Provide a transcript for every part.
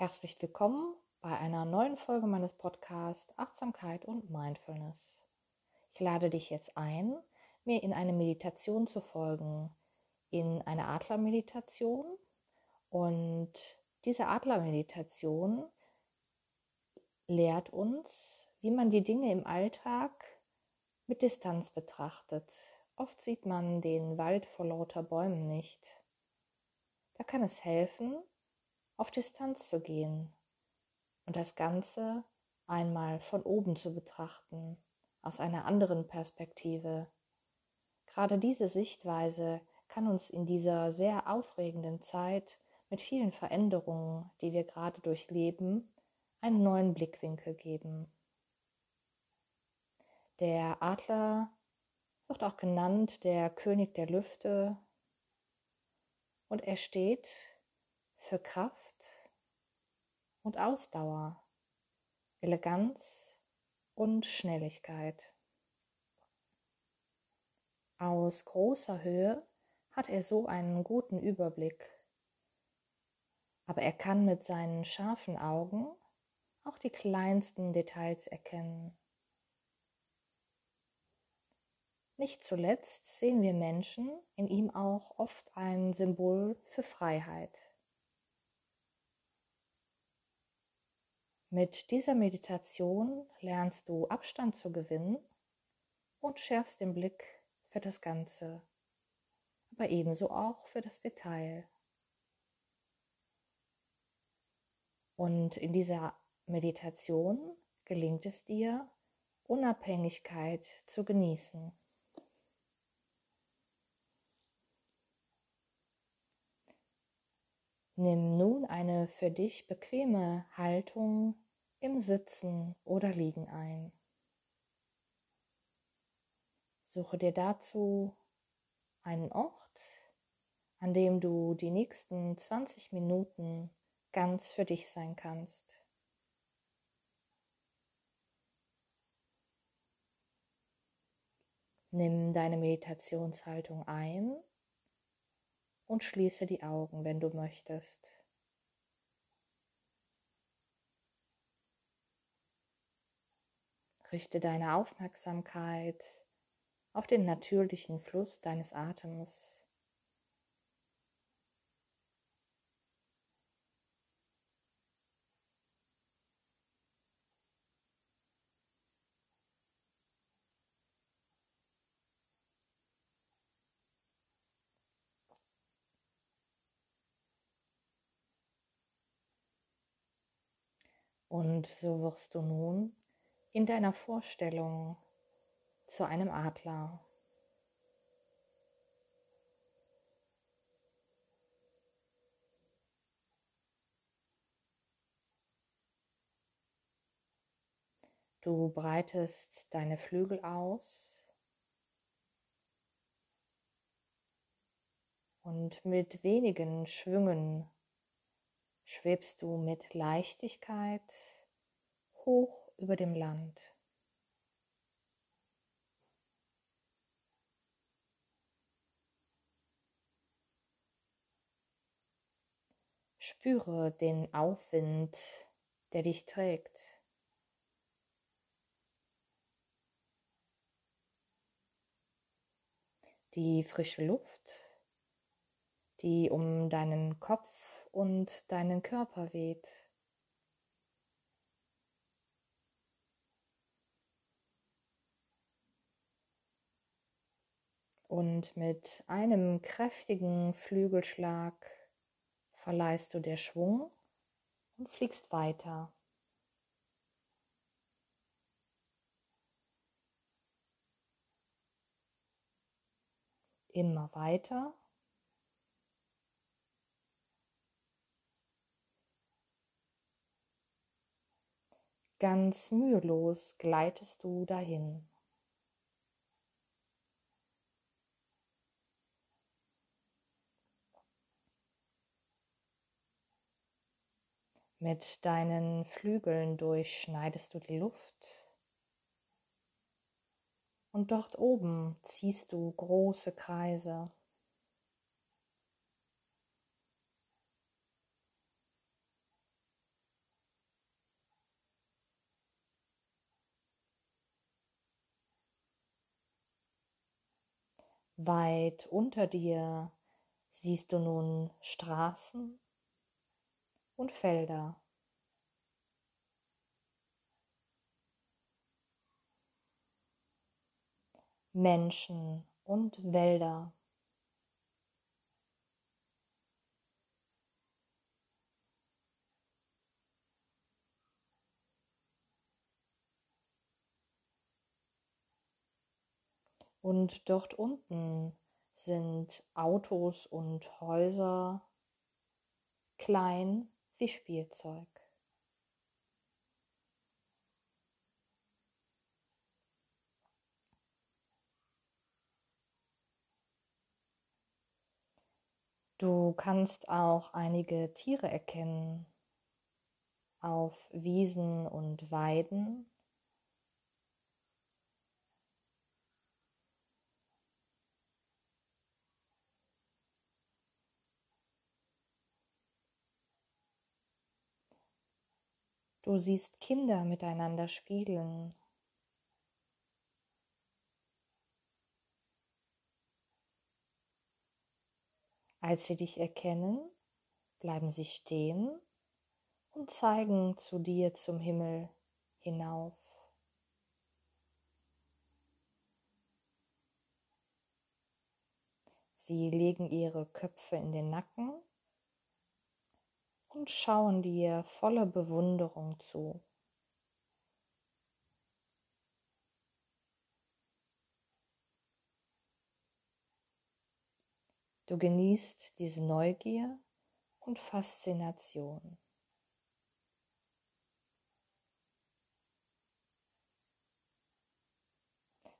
Herzlich willkommen bei einer neuen Folge meines Podcasts Achtsamkeit und Mindfulness. Ich lade dich jetzt ein, mir in eine Meditation zu folgen, in eine Adlermeditation. Und diese Adlermeditation lehrt uns, wie man die Dinge im Alltag mit Distanz betrachtet. Oft sieht man den Wald vor lauter Bäumen nicht. Da kann es helfen, auf Distanz zu gehen und das Ganze einmal von oben zu betrachten, aus einer anderen Perspektive. Gerade diese Sichtweise kann uns in dieser sehr aufregenden Zeit mit vielen Veränderungen, die wir gerade durchleben, einen neuen Blickwinkel geben. Der Adler wird auch genannt der König der Lüfte und er steht für Kraft, und Ausdauer, Eleganz und Schnelligkeit. Aus großer Höhe hat er so einen guten Überblick, aber er kann mit seinen scharfen Augen auch die kleinsten Details erkennen. Nicht zuletzt sehen wir Menschen in ihm auch oft ein Symbol für Freiheit. Mit dieser Meditation lernst du Abstand zu gewinnen und schärfst den Blick für das Ganze, aber ebenso auch für das Detail. Und in dieser Meditation gelingt es dir, Unabhängigkeit zu genießen. Nimm nun eine für dich bequeme Haltung im Sitzen oder Liegen ein. Suche dir dazu einen Ort, an dem du die nächsten 20 Minuten ganz für dich sein kannst. Nimm deine Meditationshaltung ein und schließe die Augen, wenn du möchtest. Richte deine Aufmerksamkeit auf den natürlichen Fluss deines Atems. Und so wirst du nun in deiner Vorstellung zu einem Adler. Du breitest deine Flügel aus und mit wenigen Schwüngen schwebst du mit Leichtigkeit hoch über dem Land. Spüre den Aufwind, der dich trägt. Die frische Luft, die um deinen Kopf und deinen Körper weht. Und mit einem kräftigen Flügelschlag verleihst du der Schwung und fliegst weiter. Immer weiter Ganz mühelos gleitest du dahin. Mit deinen Flügeln durchschneidest du die Luft und dort oben ziehst du große Kreise. Weit unter dir siehst du nun Straßen und Felder. Menschen und Wälder. Und dort unten sind Autos und Häuser klein wie Spielzeug. Du kannst auch einige Tiere erkennen auf Wiesen und Weiden Du siehst Kinder miteinander spielen. Als sie dich erkennen, bleiben sie stehen und zeigen zu dir zum Himmel hinauf. Sie legen ihre Köpfe in den Nacken und schauen dir voller Bewunderung zu. Du genießt diese Neugier und Faszination.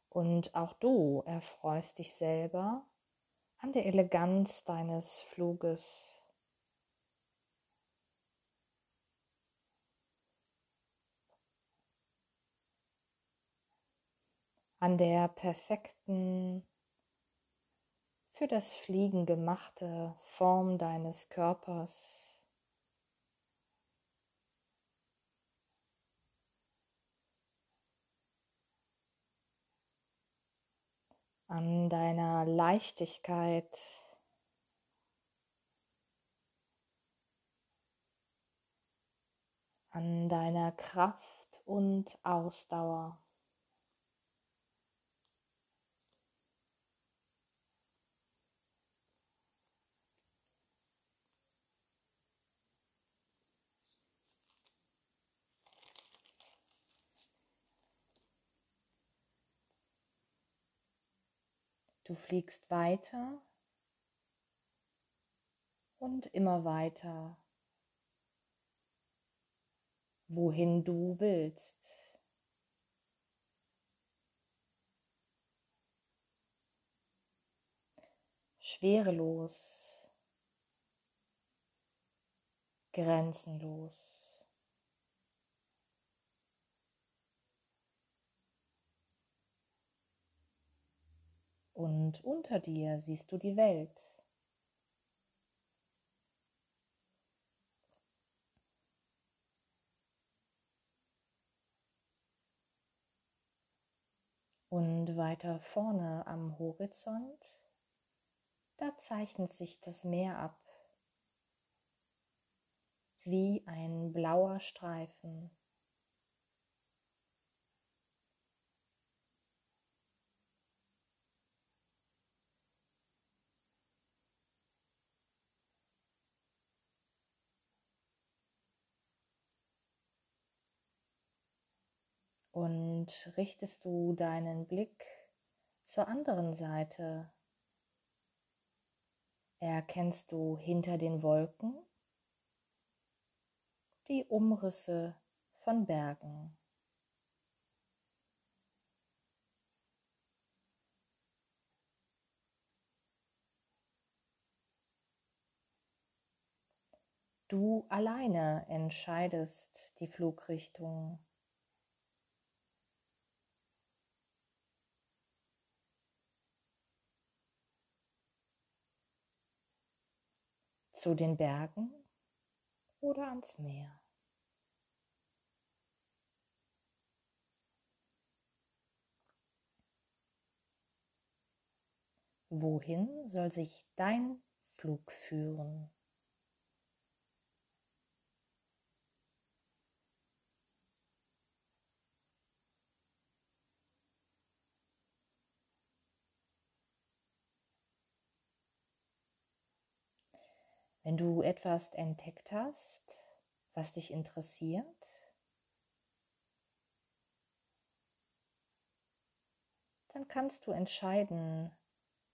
Und auch du erfreust dich selber an der Eleganz deines Fluges an der perfekten, für das Fliegen gemachte Form deines Körpers. an deiner Leichtigkeit, an deiner Kraft und Ausdauer. Du fliegst weiter und immer weiter, wohin du willst. Schwerelos, grenzenlos. Und unter dir siehst du die Welt. Und weiter vorne am Horizont, da zeichnet sich das Meer ab, wie ein blauer Streifen. Und richtest du deinen Blick zur anderen Seite, erkennst du hinter den Wolken die Umrisse von Bergen. Du alleine entscheidest die Flugrichtung. Zu den Bergen oder ans Meer. wohin soll sich dein Flug führen? Wenn du etwas entdeckt hast, was dich interessiert, dann kannst du entscheiden,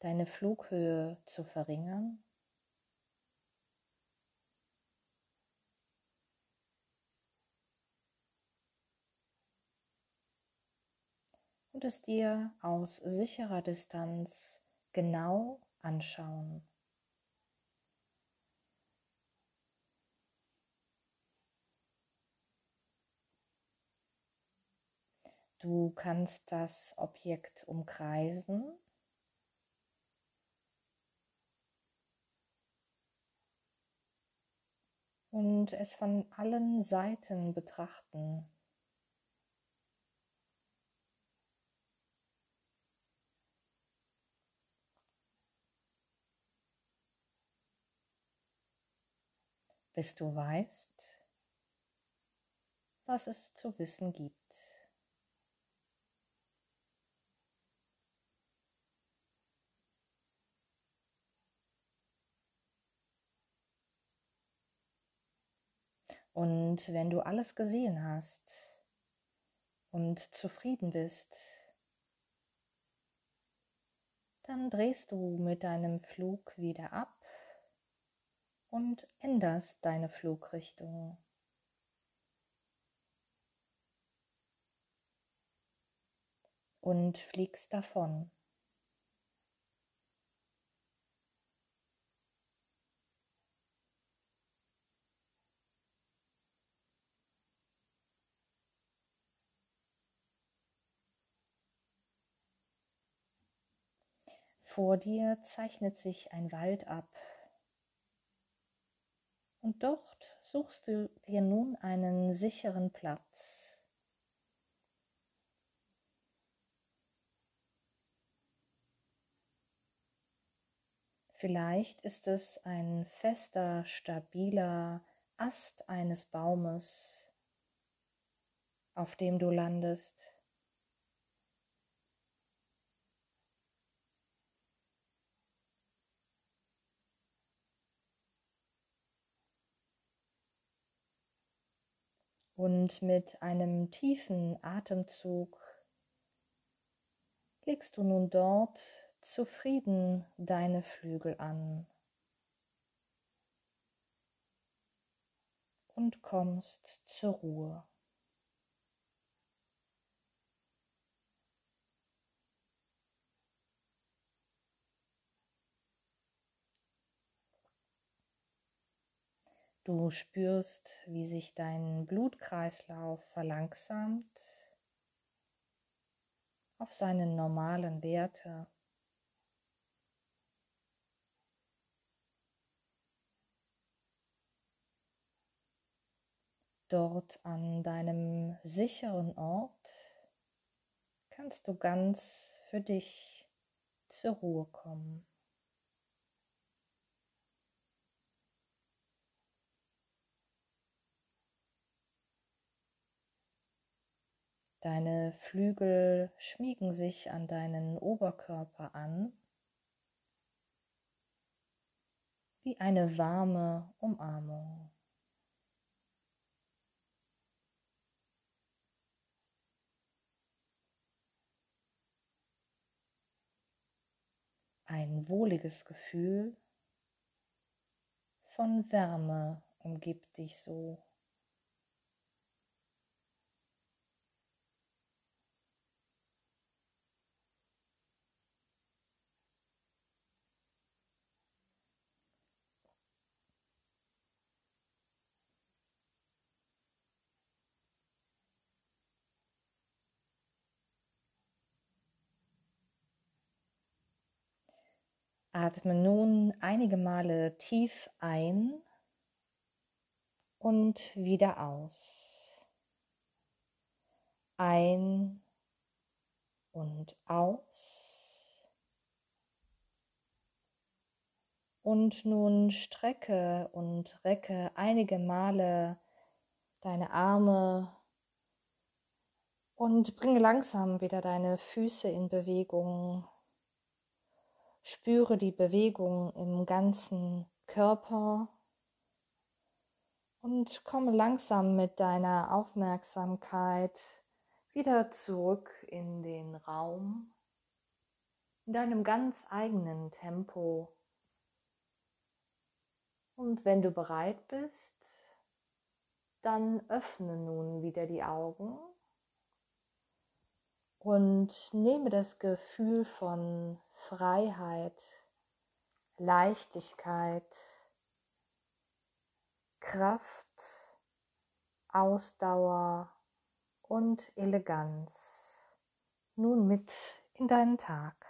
deine Flughöhe zu verringern. Und es dir aus sicherer Distanz genau anschauen. Du kannst das Objekt umkreisen. Und es von allen Seiten betrachten. bis du weißt, was es zu wissen gibt. Und wenn du alles gesehen hast und zufrieden bist, dann drehst du mit deinem Flug wieder ab und änderst deine Flugrichtung. Und fliegst davon. Vor dir zeichnet sich ein Wald ab. Und dort suchst du dir nun einen sicheren Platz. Vielleicht ist es ein fester, stabiler Ast eines Baumes, auf dem du landest. Und mit einem tiefen Atemzug legst du nun dort zufrieden deine Flügel an und kommst zur Ruhe. Du spürst, wie sich dein Blutkreislauf verlangsamt auf seinen normalen Werte. Dort an deinem sicheren Ort kannst du ganz für dich zur Ruhe kommen. Deine Flügel schmiegen sich an deinen Oberkörper an, wie eine warme Umarmung. Ein wohliges Gefühl von Wärme umgibt dich so. Atme nun einige Male tief ein und wieder aus. Ein und aus. Und nun strecke und recke einige Male deine Arme und bringe langsam wieder deine Füße in Bewegung. Spüre die Bewegung im ganzen Körper und komme langsam mit deiner Aufmerksamkeit wieder zurück in den Raum, in deinem ganz eigenen Tempo. Und wenn du bereit bist, dann öffne nun wieder die Augen und nehme das Gefühl von Freiheit, Leichtigkeit, Kraft, Ausdauer und Eleganz nun mit in deinen Tag.